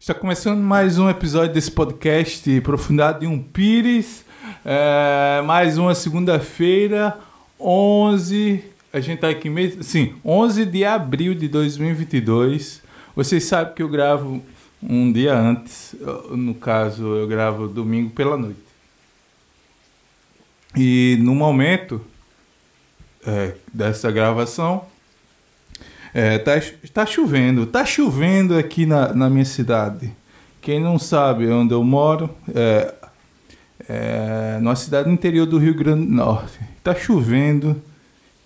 Está começando mais um episódio desse podcast Profundidade de um Pires. É, mais uma segunda-feira, 11. A gente tá aqui mesmo. Sim, 11 de abril de 2022. Vocês sabem que eu gravo um dia antes. No caso, eu gravo domingo pela noite. E no momento é, dessa gravação, é, tá, tá chovendo, tá chovendo aqui na, na minha cidade. Quem não sabe onde eu moro, é, é numa cidade interior do Rio Grande do Norte. Tá chovendo,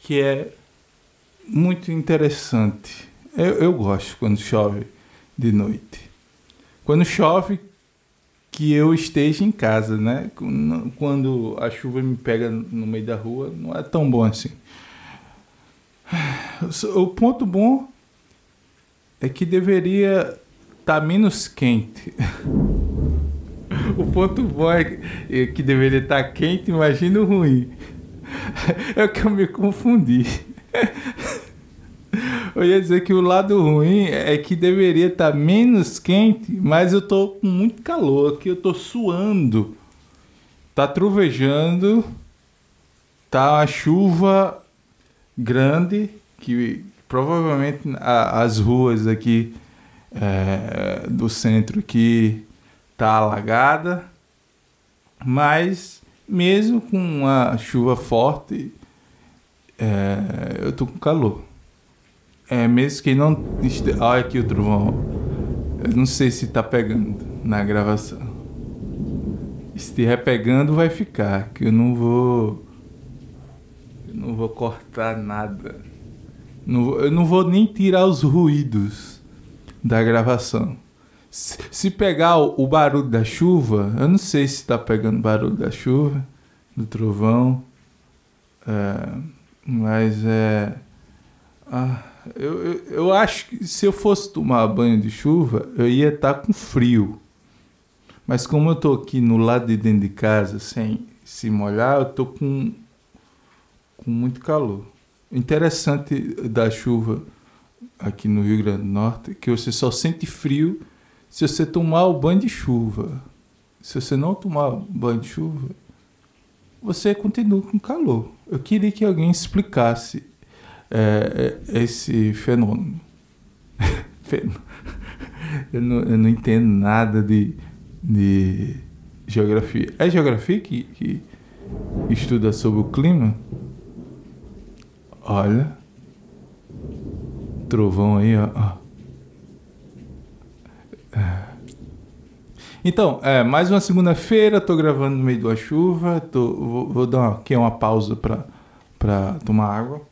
que é muito interessante. Eu, eu gosto quando chove de noite. Quando chove, que eu esteja em casa, né? Quando a chuva me pega no meio da rua, não é tão bom assim. O ponto bom é que deveria estar tá menos quente. O ponto bom é que deveria estar tá quente, imagina o ruim. É que eu me confundi. Eu ia dizer que o lado ruim é que deveria estar tá menos quente, mas eu tô com muito calor aqui, eu tô suando. Tá trovejando, tá a chuva grande que provavelmente a, as ruas aqui é, do centro aqui tá alagada, mas mesmo com uma chuva forte, é, eu tô com calor. É, mesmo que não. Olha aqui o trovão. Eu não sei se tá pegando na gravação. Se estiver pegando, vai ficar. Que eu não vou não vou cortar nada. Não, eu não vou nem tirar os ruídos da gravação. Se, se pegar o, o, barulho da chuva, eu não sei se está pegando barulho da chuva, do trovão, é, mas é. Ah, eu, eu, eu, acho que se eu fosse tomar banho de chuva, eu ia estar tá com frio. Mas como eu estou aqui no lado de dentro de casa, sem se molhar, eu estou com com muito calor. Interessante da chuva aqui no Rio Grande do Norte é que você só sente frio se você tomar o banho de chuva. Se você não tomar banho de chuva, você continua com calor. Eu queria que alguém explicasse é, é esse fenômeno. eu, não, eu não entendo nada de, de geografia. É geografia que, que estuda sobre o clima? Olha. Trovão aí, ó. É. Então, é, mais uma segunda-feira, tô gravando no meio da chuva, tô, vou, vou dar aqui uma pausa para pra tomar água.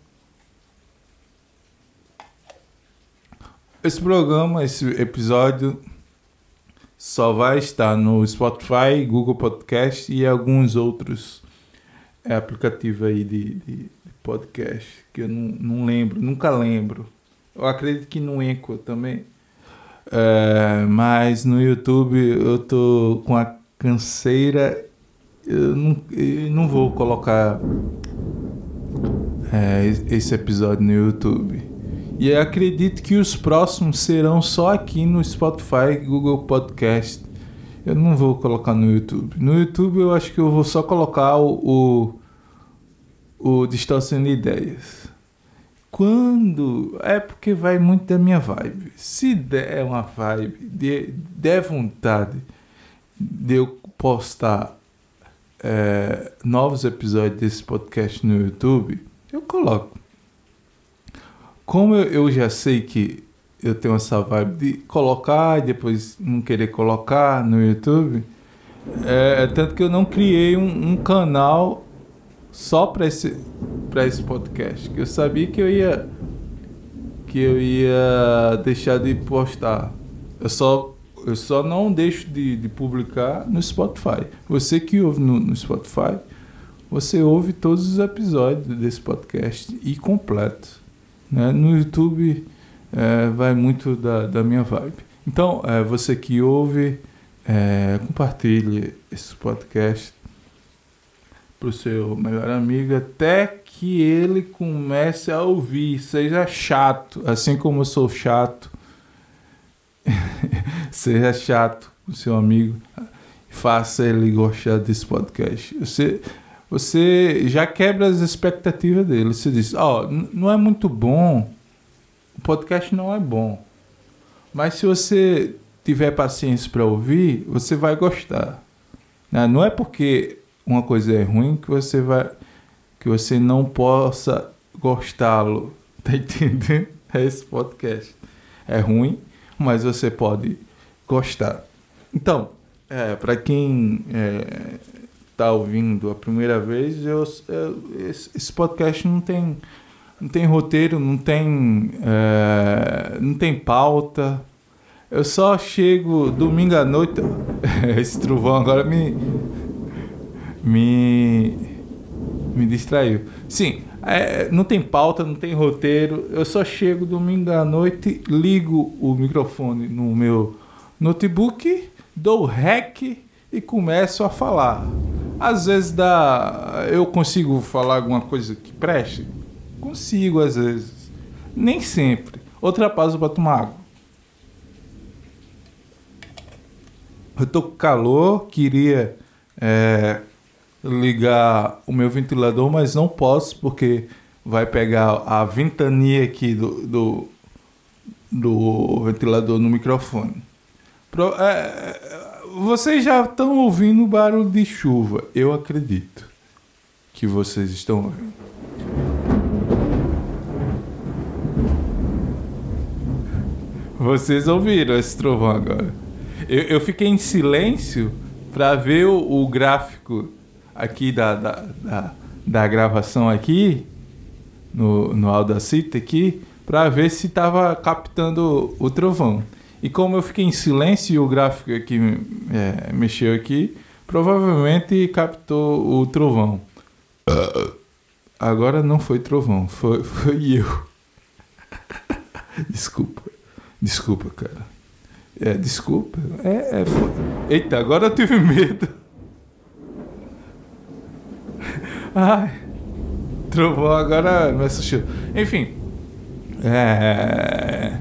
Esse programa, esse episódio, só vai estar no Spotify, Google Podcast e alguns outros é, aplicativos aí de, de podcast, que eu não, não lembro, nunca lembro. Eu acredito que no Enco também. É, mas no YouTube eu tô com a canseira. Eu não, eu não vou colocar é, esse episódio no YouTube. E eu acredito que os próximos serão só aqui no Spotify, Google Podcast. Eu não vou colocar no YouTube. No YouTube eu acho que eu vou só colocar o, o o Distorcendo Ideias. Quando. É porque vai muito da minha vibe. Se der uma vibe, de, der vontade de eu postar é, novos episódios desse podcast no YouTube, eu coloco. Como eu, eu já sei que eu tenho essa vibe de colocar e depois não querer colocar no YouTube, é, é tanto que eu não criei um, um canal só para esse para esse podcast, que eu sabia que eu ia que eu ia deixar de postar. Eu só eu só não deixo de, de publicar no Spotify. Você que ouve no, no Spotify, você ouve todos os episódios desse podcast e completo. Né? No YouTube é, vai muito da, da minha vibe. Então, é, você que ouve, é, compartilhe esse podcast pro seu melhor amigo até que ele comece a ouvir, seja chato, assim como eu sou chato. Seja chato com seu amigo. Faça ele gostar desse podcast. Você, você já quebra as expectativas dele. Você diz: Ó, oh, não é muito bom. O podcast não é bom. Mas se você tiver paciência para ouvir, você vai gostar. Né? Não é porque uma coisa é ruim que você vai que você não possa gostá-lo. Tá entendendo? É esse podcast. É ruim, mas você pode gostar. Então, é, para quem é, ouvindo a primeira vez, eu, eu, esse podcast não tem, não tem roteiro, não tem, é, não tem pauta. Eu só chego domingo à noite. Esse trovão agora me. Me. Me distraiu. Sim, é, não tem pauta, não tem roteiro. Eu só chego domingo à noite, ligo o microfone no meu notebook, dou rec e começo a falar. Às vezes dá. Eu consigo falar alguma coisa que preste? Consigo, às vezes. Nem sempre. Outra pausa para tomar água. Eu tô com calor, queria é, ligar o meu ventilador, mas não posso porque vai pegar a ventania aqui do, do, do ventilador no microfone. Pro, é, vocês já estão ouvindo barulho de chuva, eu acredito que vocês estão ouvindo. Vocês ouviram esse trovão agora? Eu, eu fiquei em silêncio para ver o, o, gráfico aqui da, da, da, da, gravação aqui, no, no Audacity aqui, para ver se estava captando o trovão. E como eu fiquei em silêncio e o gráfico aqui é, mexeu aqui, provavelmente captou o trovão. Agora não foi trovão, foi, foi eu. Desculpa. Desculpa, cara. É, desculpa. É, é, Eita, agora eu tive medo. Ai. Trovão agora me assustou. Enfim. É...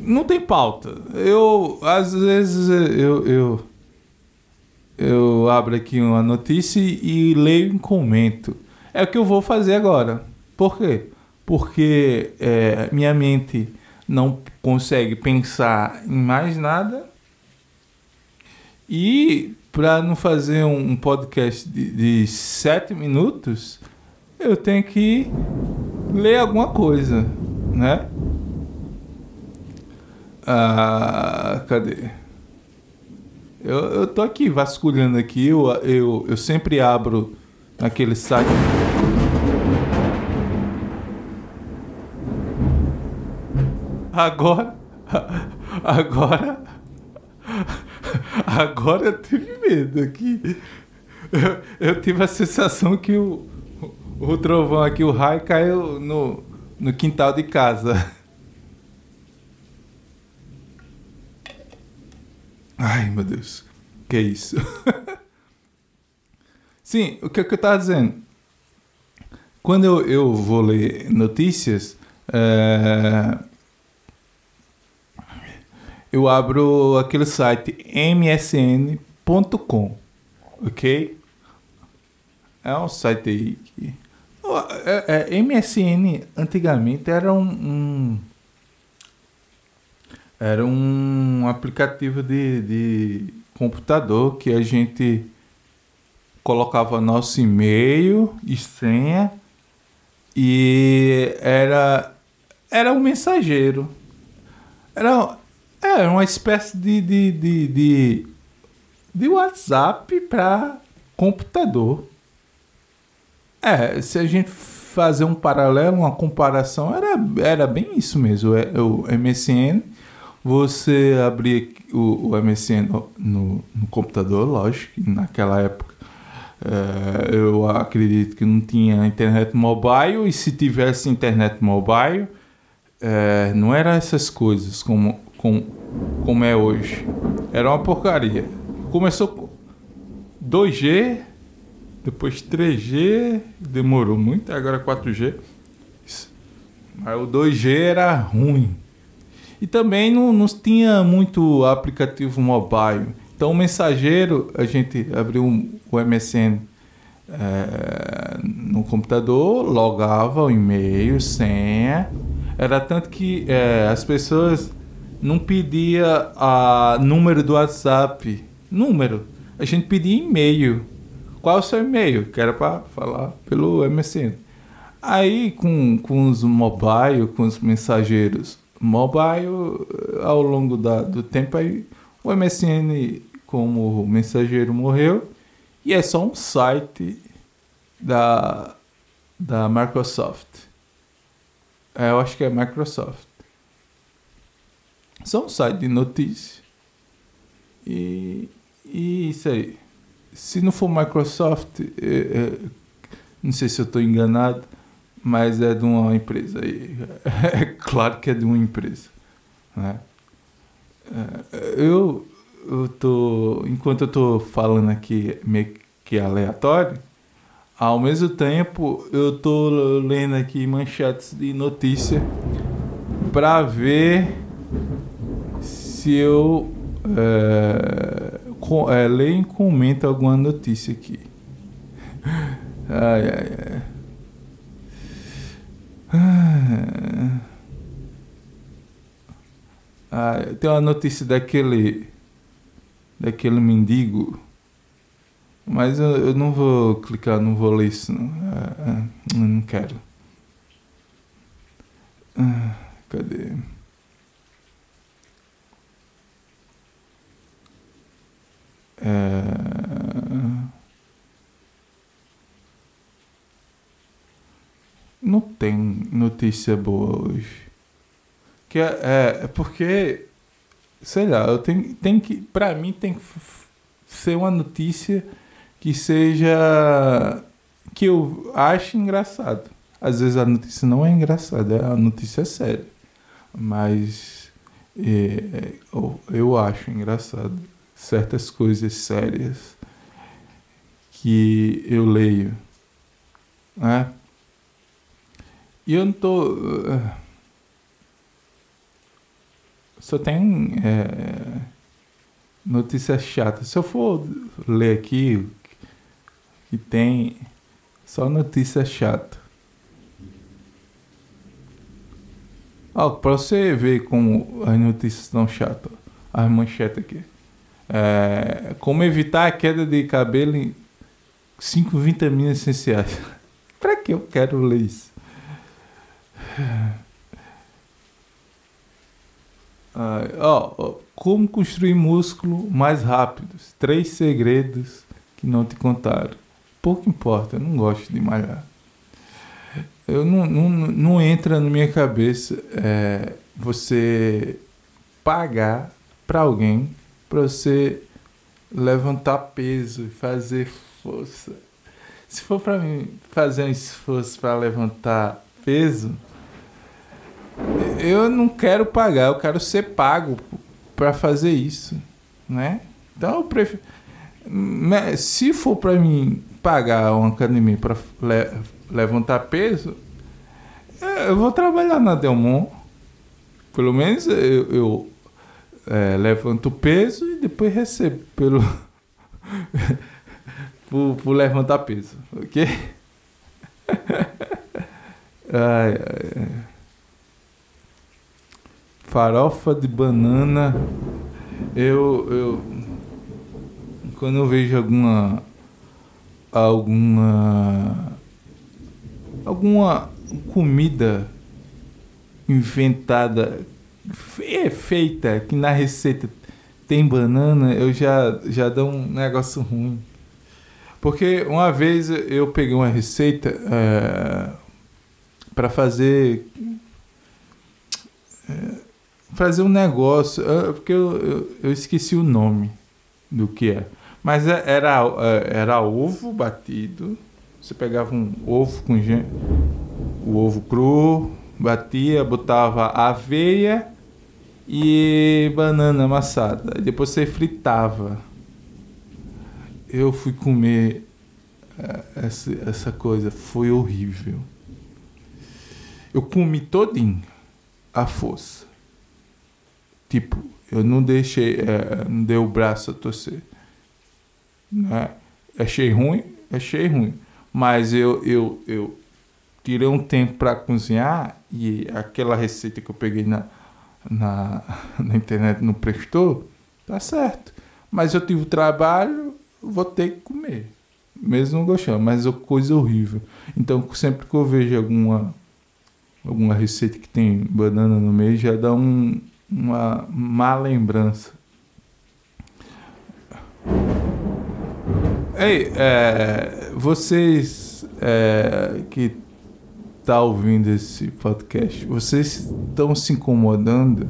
Não tem pauta. Eu, às vezes, eu, eu, eu abro aqui uma notícia e leio e comento. É o que eu vou fazer agora. Por quê? Porque é, minha mente não consegue pensar em mais nada. E para não fazer um podcast de, de sete minutos, eu tenho que ler alguma coisa, né? Ah, cadê? Eu, eu tô aqui vasculhando aqui, eu, eu, eu sempre abro naquele site. Agora. Agora. Agora eu tive medo aqui. Eu, eu tive a sensação que o, o trovão aqui, o raio, caiu no, no quintal de casa. Ai, meu Deus. Que isso? Sim, o que, que eu estava dizendo? Quando eu, eu vou ler notícias, é, eu abro aquele site msn.com, ok? É um site aí que... É, é, MSN antigamente era um, um, era um aplicativo de, de computador que a gente colocava nosso e-mail e senha e era era um mensageiro era é, uma espécie de, de, de, de, de WhatsApp para computador. É, se a gente fazer um paralelo, uma comparação, era, era bem isso mesmo. É, o MSN, você abria o, o MSN no, no computador, lógico, naquela época. É, eu acredito que não tinha internet mobile, e se tivesse internet mobile, é, não era essas coisas como com, como é hoje. Era uma porcaria. Começou com 2G, depois 3G, demorou muito, agora 4G. Mas o 2G era ruim. E também não, não tinha muito aplicativo mobile. Então o mensageiro, a gente abriu o MSN é, no computador, logava o e-mail, senha. Era tanto que é, as pessoas não pedia a número do WhatsApp, número. A gente pedia e-mail. Qual é o seu e-mail? Que era para falar pelo MSN. Aí com, com os mobile, com os mensageiros mobile, ao longo da, do tempo aí o MSN como mensageiro morreu e é só um site da, da Microsoft. É, eu acho que é Microsoft. Só um site de notícia. E, e isso aí. Se não for Microsoft, é, é, não sei se eu estou enganado, mas é de uma empresa. aí é claro que é de uma empresa. Né? É, eu, eu tô, enquanto eu estou falando aqui meio que aleatório, ao mesmo tempo eu estou lendo aqui manchetes de notícia para ver se eu é, com, é, leio e comento alguma notícia aqui. Ai, ai, ai. Ah, ah, tem uma notícia daquele daquele mendigo, mas eu, eu não vou clicar, não vou ler isso, não, ah, ah, não quero. Ah, cadê? É... Não tem notícia boa hoje. Que é, é, é porque, sei lá, eu tenho, tem que, pra mim tem que ser uma notícia que seja que eu ache engraçado. Às vezes a notícia não é engraçada, a notícia é séria. Mas é, eu, eu acho engraçado certas coisas sérias que eu leio. Né? E eu não tô. Uh, só tem é, notícias chatas. Se eu for ler aqui, que tem só notícia chata. Ó, pra você ver como as notícias estão chatas. As manchetes aqui. É, como evitar a queda de cabelo em 5 vitaminas essenciais. pra que eu quero ler isso? Ah, ó, como construir músculo mais rápido? Três segredos que não te contaram. Pouco importa, eu não gosto de malhar. Eu não, não, não entra na minha cabeça é, você pagar para alguém para você levantar peso e fazer força. Se for para mim fazer um esforço para levantar peso, eu não quero pagar, eu quero ser pago para fazer isso, né? Então eu prefiro né, se for para mim pagar uma academia para le levantar peso, eu vou trabalhar na Delmont. Pelo menos eu, eu é, levanto peso e depois recebo pelo por, por levantar peso, ok? ai, ai farofa de banana. Eu, eu quando eu vejo alguma alguma alguma comida inventada é feita que na receita tem banana, eu já já dá um negócio ruim. Porque uma vez eu peguei uma receita é, para fazer é, fazer um negócio, porque eu, eu, eu, esqueci o nome do que é. Mas é, era, é, era ovo batido. Você pegava um ovo com o ovo cru, batia, botava aveia e banana amassada. Depois você fritava. Eu fui comer é, essa, essa coisa, foi horrível. Eu comi todinho, a força Tipo, eu não deixei, é, não dei o braço a torcer. Né? Achei ruim, achei ruim. Mas eu, eu, eu tirei um tempo para cozinhar e aquela receita que eu peguei na, na, na internet não prestou, tá certo. Mas eu tive trabalho, vou ter que comer. Mesmo não gostando, mas é coisa horrível. Então sempre que eu vejo alguma alguma receita que tem banana no meio, já dá um, uma má lembrança. Ei, é, vocês é, que tá ouvindo esse podcast, vocês estão se incomodando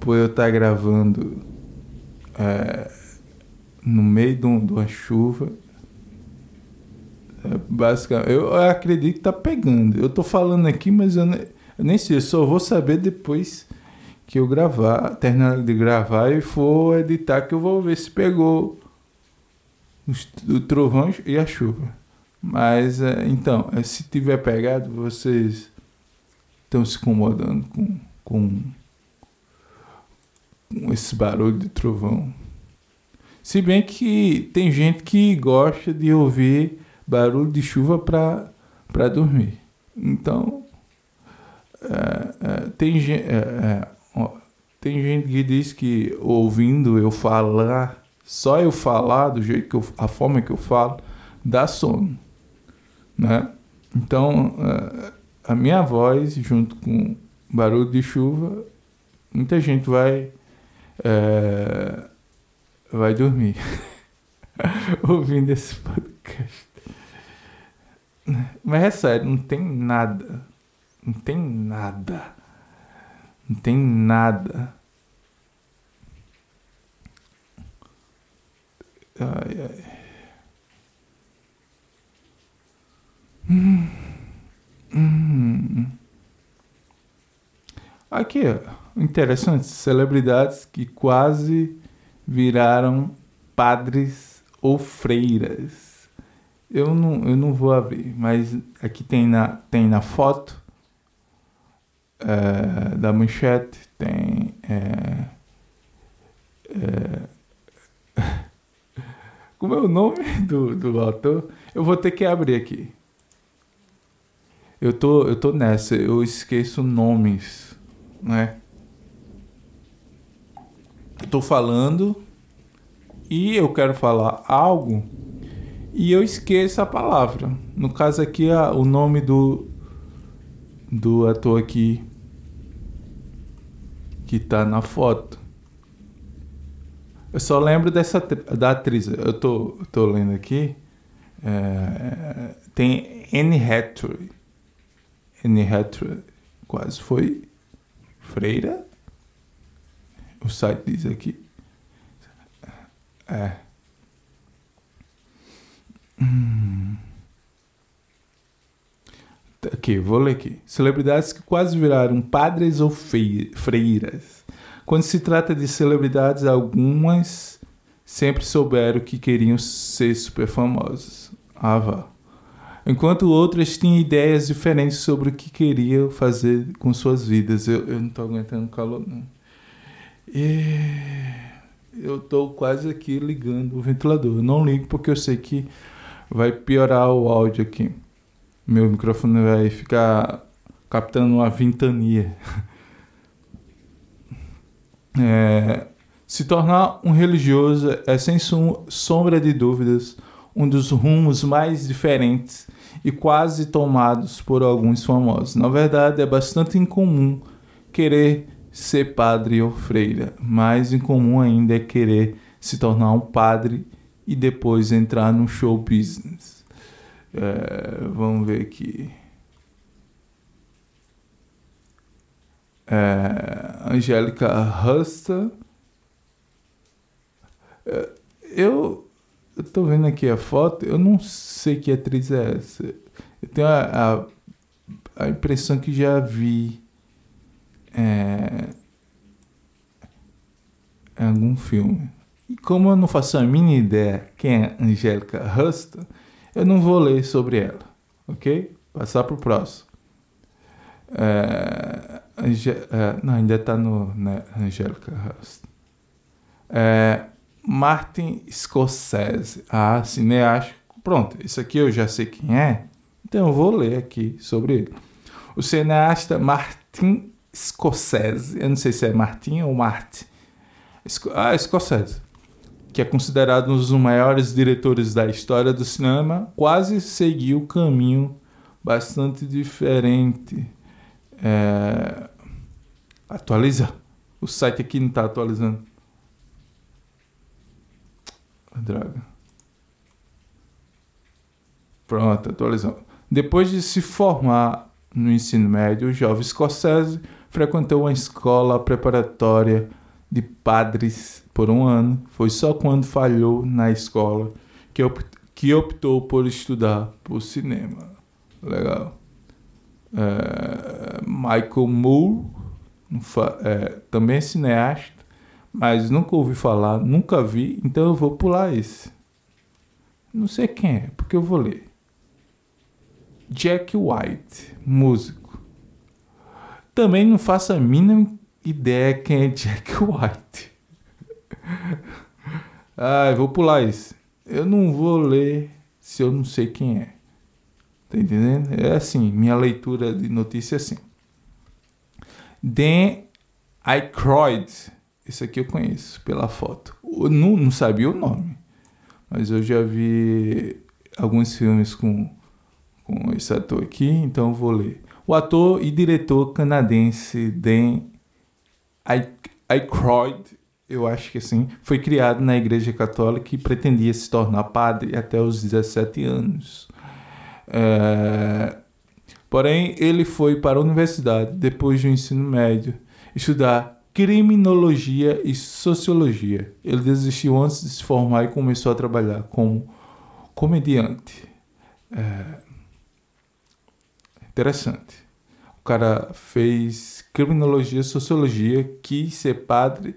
por eu estar tá gravando é, no meio de, um, de uma chuva? É, basicamente, eu acredito que tá pegando. Eu tô falando aqui, mas eu, nem, eu nem sei, eu só vou saber depois que eu gravar, terminar de gravar e for editar que eu vou ver se pegou o trovão e a chuva. Mas é, então, é, se tiver pegado, vocês estão se incomodando com, com, com esse barulho de trovão. Se bem que tem gente que gosta de ouvir barulho de chuva para dormir. Então, é, é, tem, é, é, ó, tem gente que diz que ouvindo eu falar só eu falar do jeito que eu, a forma que eu falo, dá sono, né? Então, eh, a minha voz, junto com barulho de chuva, muita gente vai é, vai dormir ouvindo esse podcast. Mas é sério, não tem nada, não tem nada, não tem nada Ai, ai. Aqui. Interessante. Celebridades que quase viraram padres ou freiras. Eu não, eu não vou abrir, mas aqui tem na, tem na foto é, da manchete, tem. É, é, como é o nome do, do autor? Eu vou ter que abrir aqui. Eu tô, eu tô nessa, eu esqueço nomes, né? Tô falando e eu quero falar algo e eu esqueço a palavra. No caso aqui, a, o nome do, do ator aqui que tá na foto. Eu só lembro dessa da atriz. Eu tô, tô lendo aqui. É, tem Anne Hathaway. Anne Hathaway quase foi freira. O site diz aqui. É. Hum. Aqui, vou ler aqui. Celebridades que quase viraram padres ou freiras quando se trata de celebridades, algumas sempre souberam que queriam ser super famosas. Ah, vá. Enquanto outras tinham ideias diferentes sobre o que queriam fazer com suas vidas. Eu, eu não estou aguentando calor, não. E eu estou quase aqui ligando o ventilador. Eu não ligo porque eu sei que vai piorar o áudio aqui. Meu microfone vai ficar captando uma ventania. É, se tornar um religioso é, sem sombra de dúvidas, um dos rumos mais diferentes e quase tomados por alguns famosos. Na verdade, é bastante incomum querer ser padre ou freira. Mais incomum ainda é querer se tornar um padre e depois entrar no show business. É, vamos ver aqui. é, Angélica Husta. É, eu, eu tô vendo aqui a foto, eu não sei que atriz é essa. Eu tenho a, a, a impressão que já vi é, em algum filme. E como eu não faço a mínima ideia quem é Angélica Husta, eu não vou ler sobre ela, ok? Passar para o próximo. É, é, não, ainda está no né, Angélica House. É, Martin Scorsese. Ah, cineasta. Pronto, isso aqui eu já sei quem é. Então eu vou ler aqui sobre ele. O cineasta Martin Scorsese. Eu não sei se é Martin ou Martin. Ah, Scorsese. Que é considerado um dos maiores diretores da história do cinema, quase seguiu o caminho bastante diferente. É... Atualizar. O site aqui não está atualizando. Droga. Pronto, atualizando. Depois de se formar no ensino médio, o jovem Scorsese frequentou uma escola preparatória de padres por um ano. Foi só quando falhou na escola que, que optou por estudar por cinema. Legal. É, Michael Moore, é, também cineasta, mas nunca ouvi falar, nunca vi, então eu vou pular esse. Não sei quem é, porque eu vou ler. Jack White, músico. Também não faço a mínima ideia quem é Jack White. ah, vou pular esse. Eu não vou ler se eu não sei quem é. Tá entendendo? É assim, minha leitura de notícia é assim. Dan Aykroyd. Esse aqui eu conheço pela foto. Eu não, não sabia o nome. Mas eu já vi alguns filmes com, com esse ator aqui, então vou ler. O ator e diretor canadense Dan Aykroyd, eu acho que assim, foi criado na Igreja Católica e pretendia se tornar padre até os 17 anos. É... Porém, ele foi para a universidade depois do ensino médio estudar criminologia e sociologia. Ele desistiu antes de se formar e começou a trabalhar como comediante. É... Interessante. O cara fez criminologia, sociologia, quis ser padre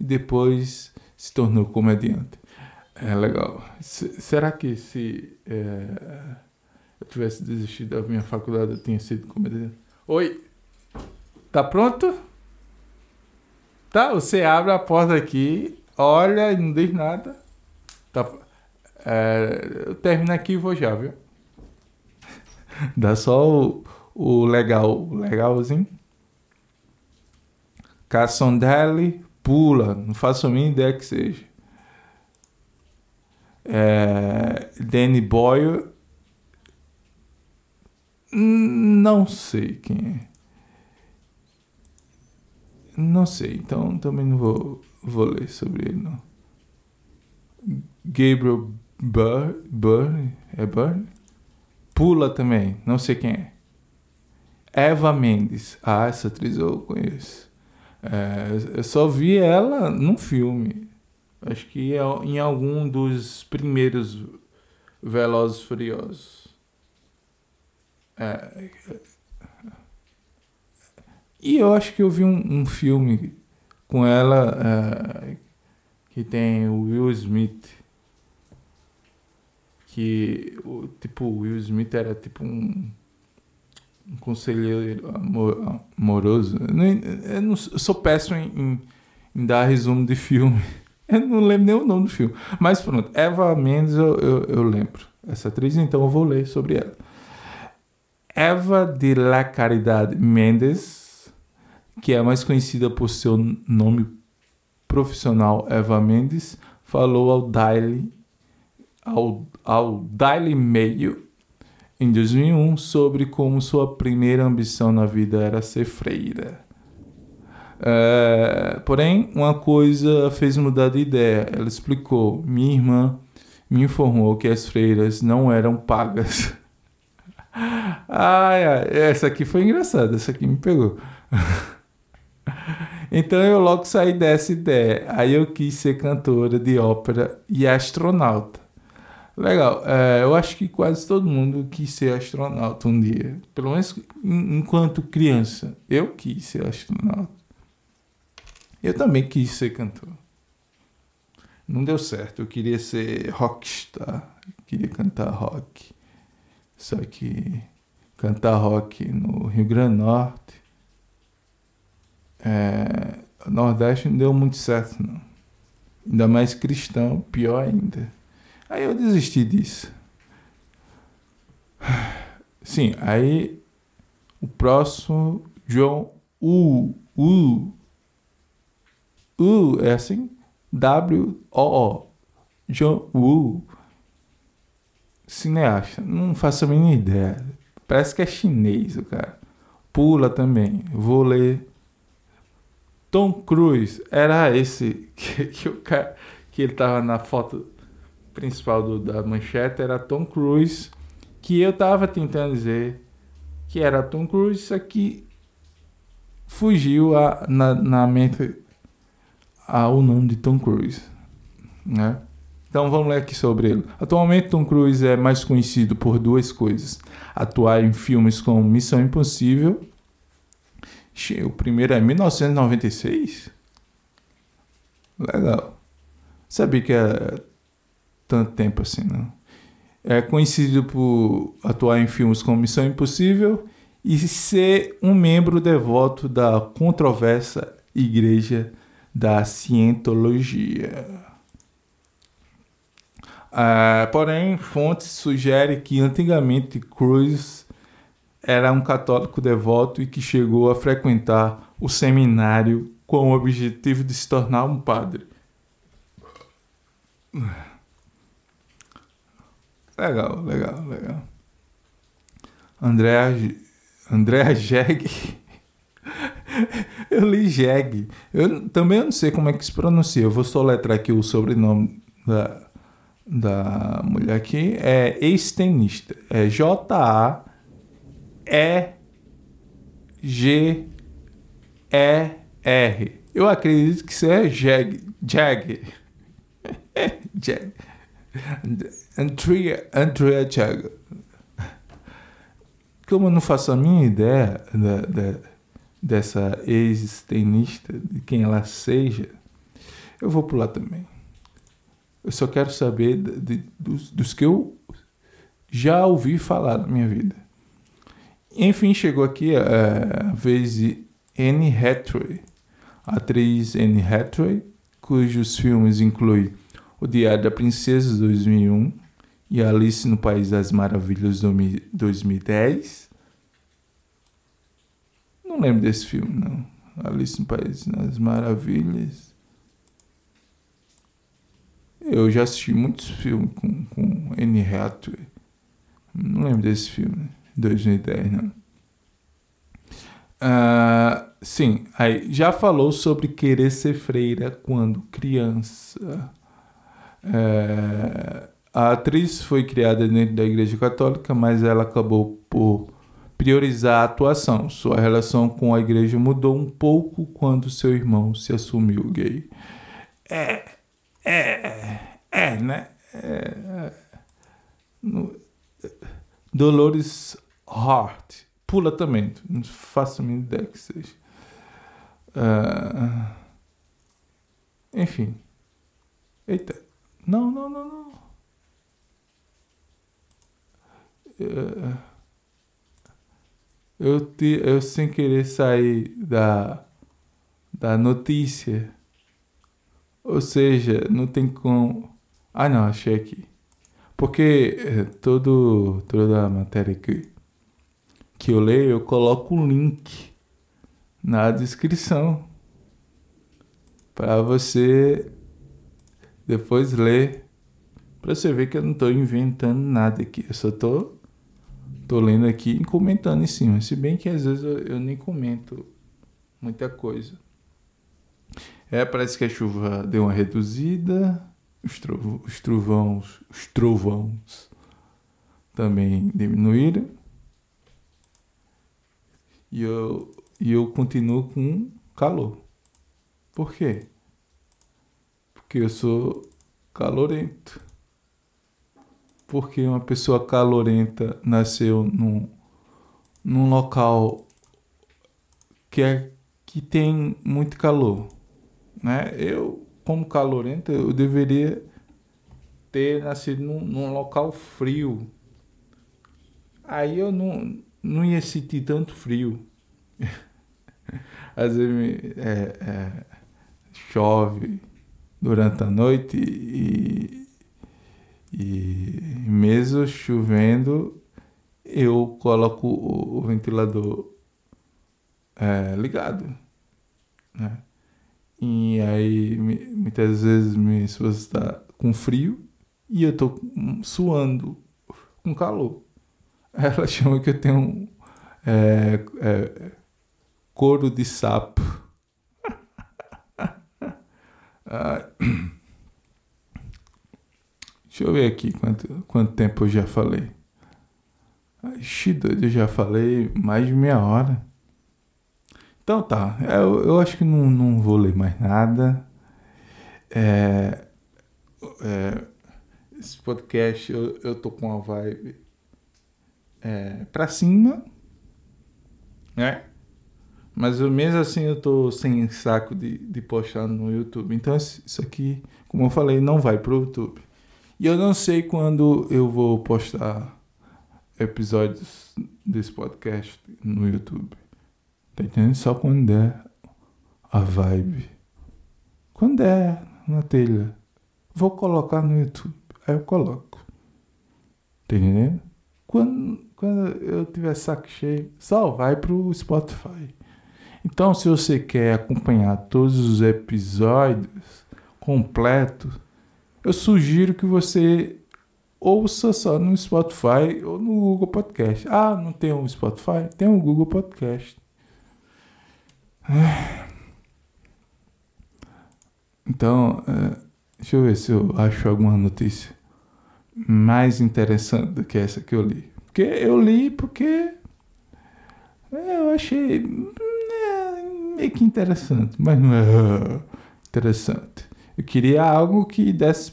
e depois se tornou comediante. É legal. S será que se é eu tivesse desistido da minha faculdade, eu tinha sido comediante. Oi! Tá pronto? Tá, você abre a porta aqui, olha e não diz nada. Tá, é, eu termino aqui e vou já, viu? Dá só o, o legal, legalzinho. Cassondelli pula, não faço a mínima ideia que seja. É, Danny Boyle não sei quem é. Não sei, então também não vou, vou ler sobre ele, não. Gabriel Burr, é Burr? Pula também, não sei quem é. Eva Mendes, ah, essa atriz eu conheço. É, eu só vi ela num filme. Acho que é em algum dos primeiros Velozes Furiosos. É, e eu acho que eu vi um, um filme com ela é, que tem o Will Smith. Que, o, tipo, o Will Smith era tipo um, um conselheiro amor, amoroso. Eu, não, eu, não, eu sou péssimo em, em, em, dar resumo de filme. Eu não lembro nem o nome do filme. Mas pronto, Eva Mendes eu, eu, eu lembro. Essa atriz, então eu vou ler sobre ela. Eva de la Caridad Mendes, que é mais conhecida por seu nome profissional Eva Mendes, falou ao Daily, ao, ao Daily Mail em 2001 sobre como sua primeira ambição na vida era ser freira. É, porém, uma coisa fez mudar de ideia. Ela explicou: minha irmã me informou que as freiras não eram pagas. Ai, ai, essa aqui foi engraçada, essa aqui me pegou. então eu logo saí dessa ideia. Aí eu quis ser cantora de ópera e astronauta. Legal, é, eu acho que quase todo mundo quis ser astronauta um dia. Pelo menos enquanto criança. Eu quis ser astronauta. Eu também quis ser cantor. Não deu certo, eu queria ser rockstar. Eu queria cantar rock. Só que cantar rock no Rio Grande do Norte É, Nordeste não deu muito certo, não. Ainda mais cristão, pior ainda. Aí eu desisti disso. Sim, aí o próximo, João U. U. U é assim? W-O-O. John Woo. Cineasta. Não faço a mínima ideia. Parece que é chinês o cara. Pula também. Vou ler. Tom Cruise. Era esse que, que, o cara, que ele tava na foto principal do, da manchete. Era Tom Cruise. Que eu tava tentando dizer que era Tom Cruise. Isso aqui fugiu a, na, na mente ao nome de Tom Cruise, né? Então vamos ler aqui sobre ele. Atualmente Tom Cruise é mais conhecido por duas coisas: atuar em filmes como Missão Impossível. O primeiro é 1996. Legal. Sabia que é tanto tempo assim, não? É conhecido por atuar em filmes como Missão Impossível e ser um membro devoto da controversa Igreja da Cientologia. Uh, porém, fontes sugerem que antigamente Cruz era um católico devoto e que chegou a frequentar o seminário com o objetivo de se tornar um padre. Legal, legal, legal. André, André Jeg eu li Jeg. Eu também não sei como é que se pronuncia. Eu vou soletrar aqui o sobrenome da, da mulher aqui. É ex-tenista. É J-A-E-G-E-R. Eu acredito que isso é Jag. Jag. Jag. Andrea, Andrea Jag. Como eu não faço a minha ideia da, da dessa ex-tenista, de quem ela seja, eu vou pular também. Eu só quero saber de, de, dos, dos que eu já ouvi falar na minha vida. Enfim, chegou aqui a, a vez de Anne Hathaway, atriz Anne Hathaway, cujos filmes incluem O Diário da Princesa, 2001, e Alice no País das Maravilhas, 2010, não lembro desse filme, não. Alice no País das Maravilhas. Eu já assisti muitos filmes com, com Anne Hathaway. Não lembro desse filme, 2010, não. Uh, sim, aí já falou sobre querer ser freira quando criança. Uh, a atriz foi criada dentro da Igreja Católica, mas ela acabou por priorizar a atuação. Sua relação com a igreja mudou um pouco quando seu irmão se assumiu gay. É, é, é, né? É, é. no, Dolores Hart. Pula também. Não faço a minha ideia que seja. Uh, enfim. Eita. Não, não, não, não. Eu, te, eu sem querer sair da, da notícia. Ou seja, não tem como. Ah, não, achei aqui. Porque eh, todo, toda a matéria que, que eu leio, eu coloco o link na descrição para você depois ler. Para você ver que eu não estou inventando nada aqui. Eu só estou tô lendo aqui e comentando em cima. Se bem que às vezes eu, eu nem comento muita coisa. É, parece que a chuva deu uma reduzida. Os, trovões, os trovões, os trovões também diminuíram. E eu, e eu continuo com calor. Por quê? Porque eu sou calorento porque uma pessoa calorenta nasceu num, num local que, é, que tem muito calor. Né? Eu, como calorenta, eu deveria ter nascido num, num local frio. Aí eu não, não ia sentir tanto frio. Às vezes é, é, chove durante a noite e, e mesmo chovendo eu coloco o, o ventilador é, ligado, né? E aí muitas vezes minha esposa está com frio e eu tô suando com calor. Ela chama que eu tenho é, é, couro de sapo. deixa eu ver aqui quanto, quanto tempo eu já falei. Ixi, doido, eu já falei mais de meia hora. Então tá, eu, eu acho que não, não vou ler mais nada. É, é, esse podcast eu, eu tô com uma vibe é, pra cima, né? Mas eu, mesmo assim eu tô sem saco de, de postar no YouTube. Então isso aqui, como eu falei, não vai pro YouTube. E eu não sei quando eu vou postar episódios desse podcast no YouTube. Tá entendendo? Só quando der a vibe. Quando der na telha. Vou colocar no YouTube. Aí eu coloco. Tá entendendo? Quando, quando eu tiver saco cheio, só vai pro Spotify. Então, se você quer acompanhar todos os episódios completos, eu sugiro que você ouça só no Spotify ou no Google Podcast. Ah, não tem um Spotify? Tem um Google Podcast. Então, é, deixa eu ver se eu acho alguma notícia mais interessante do que essa que eu li. Porque eu li porque é, eu achei é, meio que interessante, mas não é interessante. Eu queria algo que desse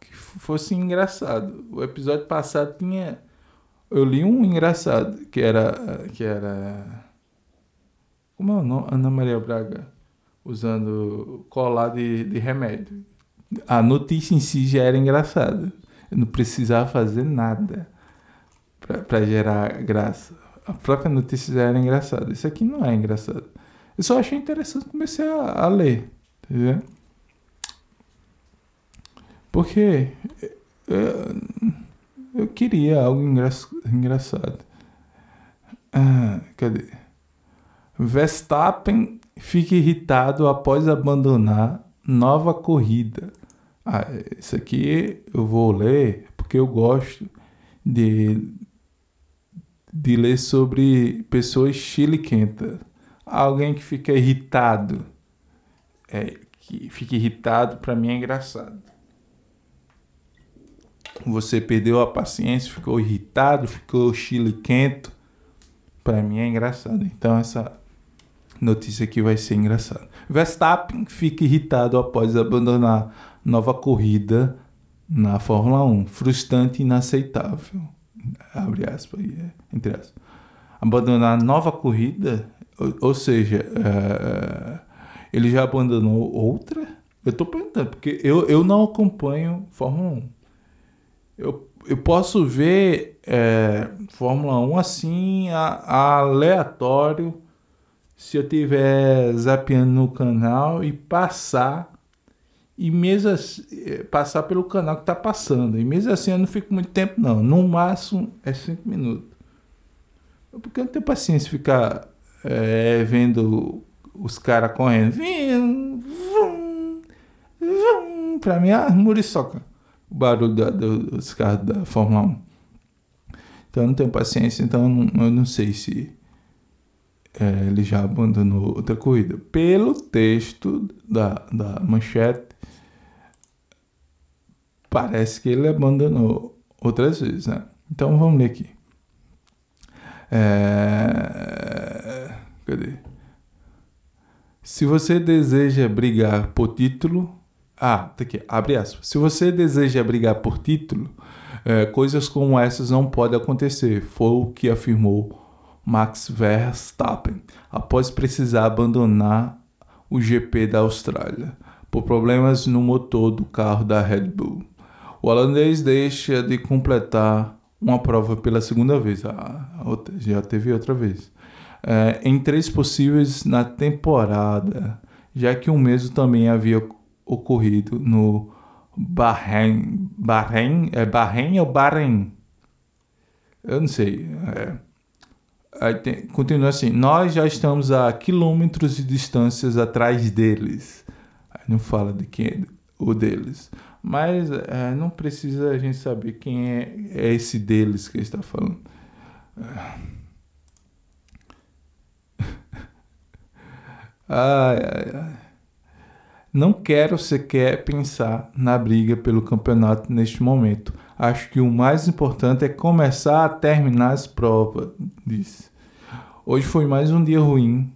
que fosse engraçado. O episódio passado tinha eu li um engraçado que era que era como é o nome? Ana Maria Braga usando colar de, de remédio. A notícia em si já era engraçada. Eu não precisava fazer nada para gerar graça. A própria notícia já era engraçada. Isso aqui não é engraçado. Eu só achei interessante comecei a, a ler. Entendeu? Porque eu, eu queria algo engra, engraçado. Ah, cadê? Verstappen fica irritado após abandonar nova corrida. Ah, isso aqui eu vou ler porque eu gosto de, de ler sobre pessoas chiliquentas. Alguém que fica irritado. É, que fica irritado, para mim é engraçado. Você perdeu a paciência, ficou irritado, ficou chiliquento. Para mim é engraçado. Então essa notícia aqui vai ser engraçada. Verstappen fica irritado após abandonar nova corrida na Fórmula 1. Frustrante e inaceitável. Abre aspas é, entre aspas. Abandonar nova corrida, ou, ou seja, uh, ele já abandonou outra? Eu estou perguntando, porque eu, eu não acompanho Fórmula 1. Eu, eu posso ver é, Fórmula 1 assim, a, a aleatório, se eu tiver zapeando no canal e passar e mesmo assim, eh, passar pelo canal que está passando. E mesmo assim eu não fico muito tempo não. No máximo é cinco minutos. Porque eu não tenho paciência ficar é, vendo os caras correndo. Vim, vum, vum. Pra mim é muriçoca. O barulho da, dos carros da Fórmula 1. Então eu não tenho paciência, então eu não, eu não sei se é, ele já abandonou outra corrida. Pelo texto da, da manchete, parece que ele abandonou outras vezes, né? Então vamos ler aqui. É... Cadê? Se você deseja brigar por título. Ah, tá aqui, abre aspas. Se você deseja brigar por título, é, coisas como essas não podem acontecer. Foi o que afirmou Max Verstappen após precisar abandonar o GP da Austrália por problemas no motor do carro da Red Bull. O holandês deixa de completar uma prova pela segunda vez. Ah, já teve outra vez. é, em três possíveis na temporada, já que um mês também havia ocorrido no Bahrein. Bahrein? É Bahrein ou Bahrein? Eu não sei. É. Aí tem, continua assim: Nós já estamos a quilômetros de distâncias atrás deles. Aí não fala de quem é o deles. Mas é, não precisa a gente saber quem é, é esse deles que está falando. Ai, ai, ai. Não quero sequer pensar na briga pelo campeonato neste momento. Acho que o mais importante é começar a terminar as provas. Disse. Hoje foi mais um dia ruim.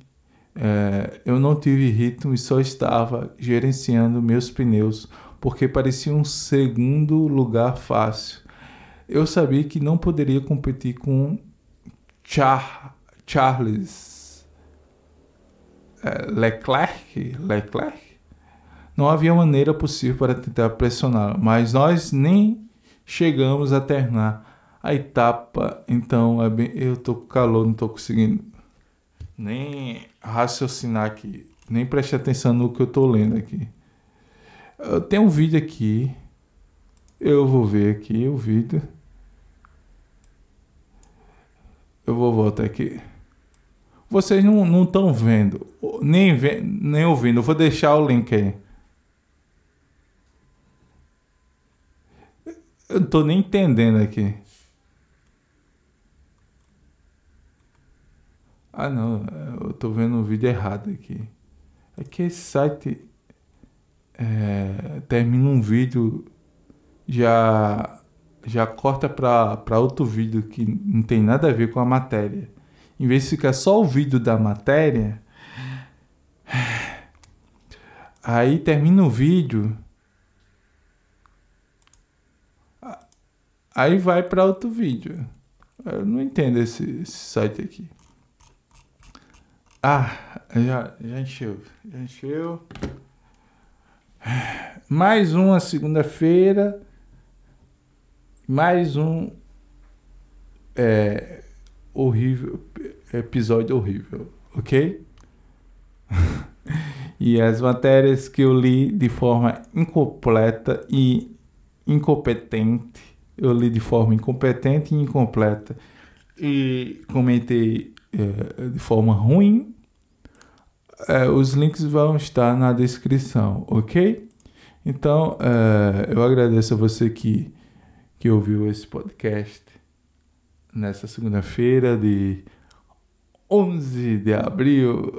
É, eu não tive ritmo e só estava gerenciando meus pneus porque parecia um segundo lugar fácil. Eu sabia que não poderia competir com Char Charles é, Leclerc, Leclerc. Não havia maneira possível para tentar pressioná-lo, mas nós nem chegamos a terminar a etapa. Então é bem, eu tô com calor, não tô conseguindo nem raciocinar aqui, nem preste atenção no que eu tô lendo aqui. Eu tenho um vídeo aqui. Eu vou ver aqui o vídeo. Eu vou voltar aqui. Vocês não estão vendo, nem, ve nem ouvindo. Eu vou deixar o link aí. Eu não tô nem entendendo aqui. Ah não, eu tô vendo um vídeo errado aqui. É que esse site é, termina um vídeo já já corta para outro vídeo que não tem nada a ver com a matéria. Em vez de ficar só o vídeo da matéria, aí termina o vídeo, aí vai para outro vídeo. Eu não entendo esse, esse, site aqui. Ah, já, já encheu, já encheu. Mais uma segunda-feira, mais um é, horrível episódio horrível, ok? e as matérias que eu li de forma incompleta e incompetente, eu li de forma incompetente e incompleta e comentei é, de forma ruim é, os links vão estar na descrição, ok? Então, é, eu agradeço a você que, que ouviu esse podcast nessa segunda-feira de 11 de abril.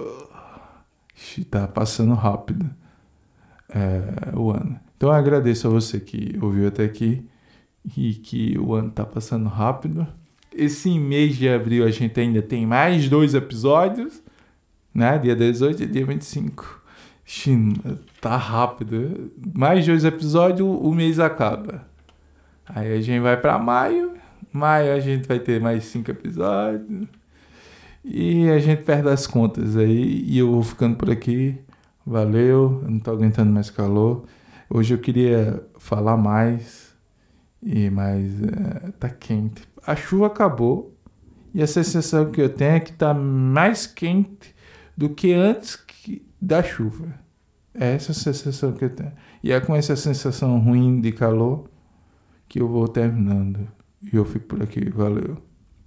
Está passando rápido é, o ano. Então, eu agradeço a você que ouviu até aqui e que o ano está passando rápido. Esse mês de abril a gente ainda tem mais dois episódios né? Dia 18 e dia 25. China, tá rápido. Mais dois episódios, o mês acaba. Aí a gente vai para maio. Maio a gente vai ter mais cinco episódios. E a gente perde as contas aí. E eu vou ficando por aqui. Valeu. Eu não tô aguentando mais calor. Hoje eu queria falar mais. E mas é, tá quente. A chuva acabou. E a sensação que eu tenho é que tá mais quente do que antes da chuva. É essa sensação que eu tenho. E é com essa sensação ruim de calor que eu vou terminando. E eu fico por aqui. Valeu.